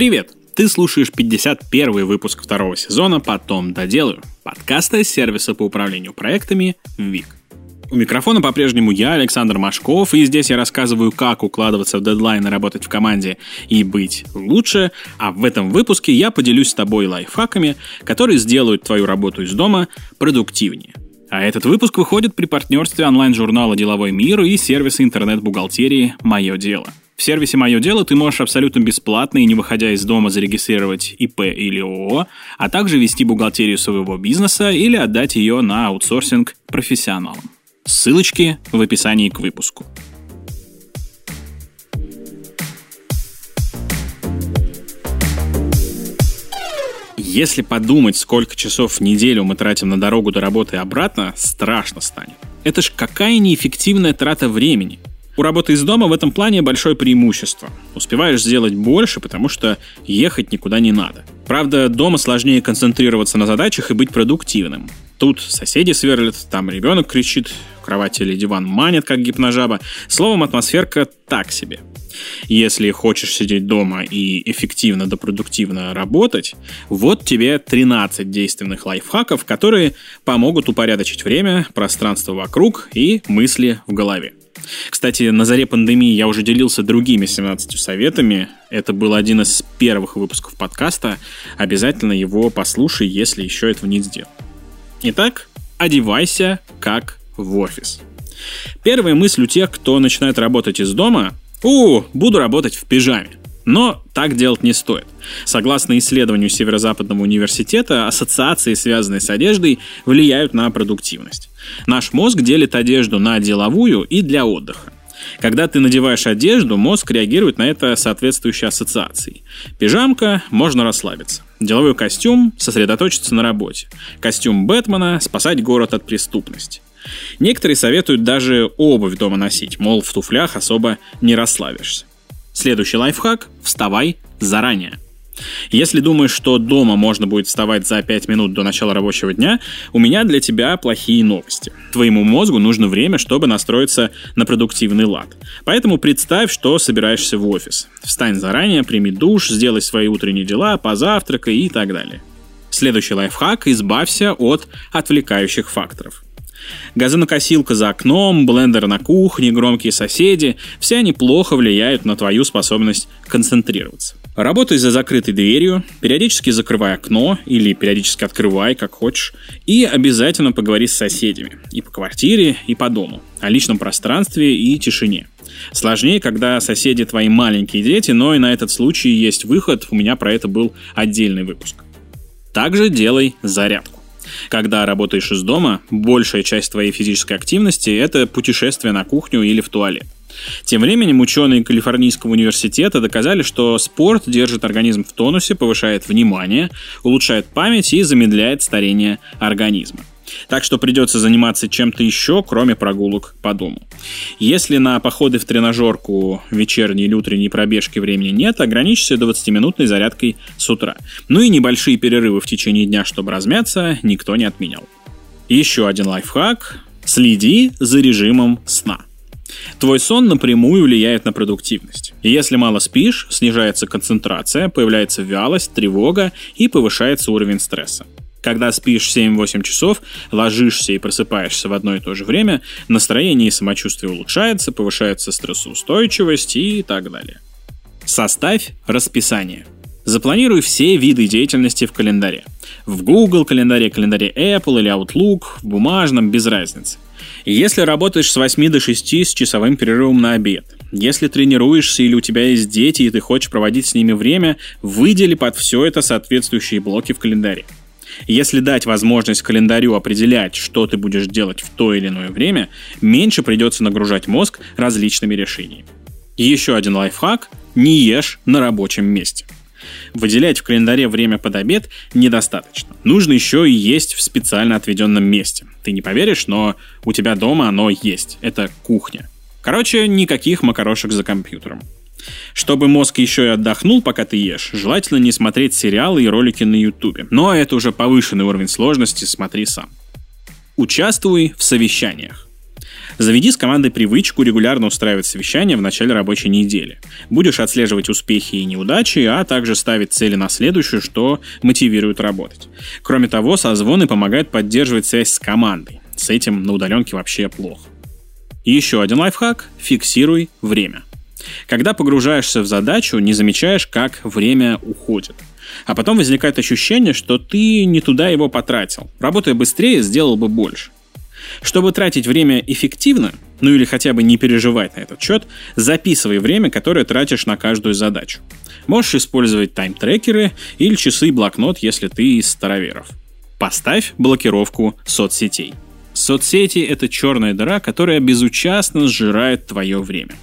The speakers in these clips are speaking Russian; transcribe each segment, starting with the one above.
Привет! Ты слушаешь 51 выпуск второго сезона «Потом доделаю» подкаста сервиса по управлению проектами «ВИК». У микрофона по-прежнему я, Александр Машков, и здесь я рассказываю, как укладываться в дедлайны, работать в команде и быть лучше, а в этом выпуске я поделюсь с тобой лайфхаками, которые сделают твою работу из дома продуктивнее. А этот выпуск выходит при партнерстве онлайн-журнала «Деловой мир» и сервиса интернет-бухгалтерии «Мое дело». В сервисе «Мое дело» ты можешь абсолютно бесплатно и не выходя из дома зарегистрировать ИП или ООО, а также вести бухгалтерию своего бизнеса или отдать ее на аутсорсинг профессионалам. Ссылочки в описании к выпуску. Если подумать, сколько часов в неделю мы тратим на дорогу до работы и обратно, страшно станет. Это ж какая неэффективная трата времени. У работы из дома в этом плане большое преимущество. Успеваешь сделать больше, потому что ехать никуда не надо. Правда, дома сложнее концентрироваться на задачах и быть продуктивным. Тут соседи сверлят, там ребенок кричит, кровать или диван манит, как гипножаба. Словом, атмосферка так себе. Если хочешь сидеть дома и эффективно да продуктивно работать, вот тебе 13 действенных лайфхаков, которые помогут упорядочить время, пространство вокруг и мысли в голове. Кстати, на заре пандемии я уже делился другими 17 советами. Это был один из первых выпусков подкаста. Обязательно его послушай, если еще этого не сделал. Итак, одевайся как в офис. Первая мысль у тех, кто начинает работать из дома – «У, буду работать в пижаме». Но так делать не стоит. Согласно исследованию Северо-Западного университета, ассоциации, связанные с одеждой, влияют на продуктивность. Наш мозг делит одежду на деловую и для отдыха. Когда ты надеваешь одежду, мозг реагирует на это соответствующей ассоциацией. Пижамка – можно расслабиться. Деловой костюм – сосредоточиться на работе. Костюм Бэтмена – спасать город от преступности. Некоторые советуют даже обувь дома носить, мол, в туфлях особо не расслабишься. Следующий лайфхак – вставай заранее. Если думаешь, что дома можно будет вставать за 5 минут до начала рабочего дня, у меня для тебя плохие новости. Твоему мозгу нужно время, чтобы настроиться на продуктивный лад. Поэтому представь, что собираешься в офис. Встань заранее, прими душ, сделай свои утренние дела, позавтракай и так далее. Следующий лайфхак – избавься от отвлекающих факторов – Газонокосилка за окном, блендер на кухне, громкие соседи – все они плохо влияют на твою способность концентрироваться. Работай за закрытой дверью, периодически закрывай окно или периодически открывай, как хочешь, и обязательно поговори с соседями и по квартире, и по дому, о личном пространстве и тишине. Сложнее, когда соседи твои маленькие дети, но и на этот случай есть выход, у меня про это был отдельный выпуск. Также делай зарядку. Когда работаешь из дома, большая часть твоей физической активности – это путешествие на кухню или в туалет. Тем временем ученые Калифорнийского университета доказали, что спорт держит организм в тонусе, повышает внимание, улучшает память и замедляет старение организма. Так что придется заниматься чем-то еще, кроме прогулок по дому. Если на походы в тренажерку, вечерние или утренние пробежки времени нет, ограничься 20-минутной зарядкой с утра. Ну и небольшие перерывы в течение дня, чтобы размяться, никто не отменял. Еще один лайфхак. Следи за режимом сна. Твой сон напрямую влияет на продуктивность. если мало спишь, снижается концентрация, появляется вялость, тревога и повышается уровень стресса. Когда спишь 7-8 часов, ложишься и просыпаешься в одно и то же время, настроение и самочувствие улучшается, повышается стрессоустойчивость и так далее. Составь расписание. Запланируй все виды деятельности в календаре. В Google календаре, календаре Apple или Outlook, в бумажном, без разницы. Если работаешь с 8 до 6 с часовым перерывом на обед, если тренируешься или у тебя есть дети и ты хочешь проводить с ними время, выдели под все это соответствующие блоки в календаре. Если дать возможность календарю определять, что ты будешь делать в то или иное время, меньше придется нагружать мозг различными решениями. Еще один лайфхак – не ешь на рабочем месте. Выделять в календаре время под обед недостаточно. Нужно еще и есть в специально отведенном месте. Ты не поверишь, но у тебя дома оно есть. Это кухня. Короче, никаких макарошек за компьютером. Чтобы мозг еще и отдохнул, пока ты ешь, желательно не смотреть сериалы и ролики на ютубе. Но это уже повышенный уровень сложности, смотри сам. Участвуй в совещаниях. Заведи с командой привычку регулярно устраивать совещания в начале рабочей недели. Будешь отслеживать успехи и неудачи, а также ставить цели на следующую, что мотивирует работать. Кроме того, созвоны помогают поддерживать связь с командой. С этим на удаленке вообще плохо. Еще один лайфхак – фиксируй время. Когда погружаешься в задачу, не замечаешь, как время уходит. А потом возникает ощущение, что ты не туда его потратил. Работая быстрее, сделал бы больше. Чтобы тратить время эффективно, ну или хотя бы не переживать на этот счет, записывай время, которое тратишь на каждую задачу. Можешь использовать тайм-трекеры или часы и блокнот, если ты из староверов. Поставь блокировку соцсетей. Соцсети — это черная дыра, которая безучастно сжирает твое время.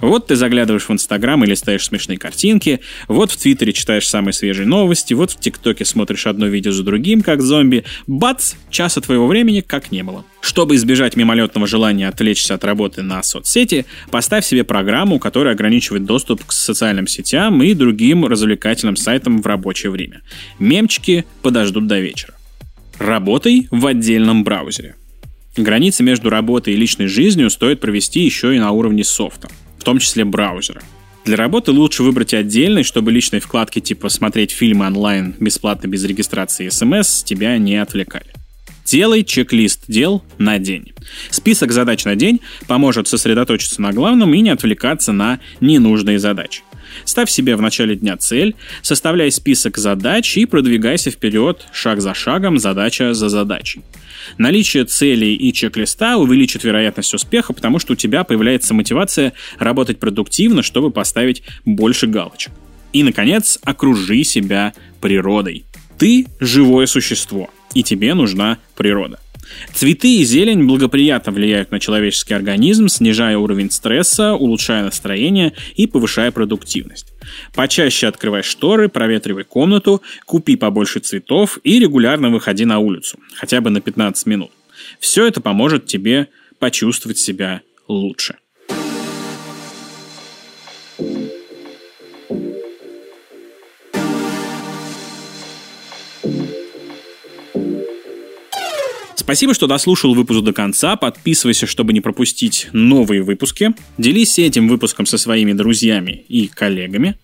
Вот ты заглядываешь в Инстаграм или ставишь смешные картинки, вот в Твиттере читаешь самые свежие новости, вот в ТикТоке смотришь одно видео за другим, как зомби. Бац! Часа твоего времени как не было. Чтобы избежать мимолетного желания отвлечься от работы на соцсети, поставь себе программу, которая ограничивает доступ к социальным сетям и другим развлекательным сайтам в рабочее время. Мемчики подождут до вечера. Работай в отдельном браузере. Границы между работой и личной жизнью стоит провести еще и на уровне софта, в том числе браузера. Для работы лучше выбрать отдельный, чтобы личные вкладки типа «Смотреть фильмы онлайн бесплатно без регистрации и смс» тебя не отвлекали. Делай чек-лист дел на день. Список задач на день поможет сосредоточиться на главном и не отвлекаться на ненужные задачи. Ставь себе в начале дня цель, составляй список задач и продвигайся вперед шаг за шагом, задача за задачей. Наличие целей и чек-листа увеличит вероятность успеха, потому что у тебя появляется мотивация работать продуктивно, чтобы поставить больше галочек. И, наконец, окружи себя природой. Ты живое существо, и тебе нужна природа. Цветы и зелень благоприятно влияют на человеческий организм, снижая уровень стресса, улучшая настроение и повышая продуктивность. Почаще открывай шторы, проветривай комнату, купи побольше цветов и регулярно выходи на улицу, хотя бы на 15 минут. Все это поможет тебе почувствовать себя лучше. Спасибо, что дослушал выпуск до конца. Подписывайся, чтобы не пропустить новые выпуски. Делись этим выпуском со своими друзьями и коллегами.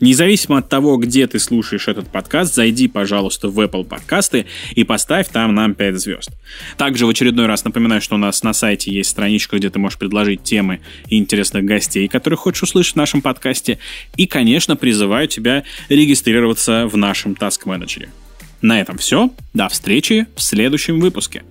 Независимо от того, где ты слушаешь этот подкаст, зайди, пожалуйста, в Apple подкасты и поставь там нам 5 звезд. Также в очередной раз напоминаю, что у нас на сайте есть страничка, где ты можешь предложить темы интересных гостей, которых хочешь услышать в нашем подкасте. И, конечно, призываю тебя регистрироваться в нашем Task Manager. На этом все. До встречи в следующем выпуске.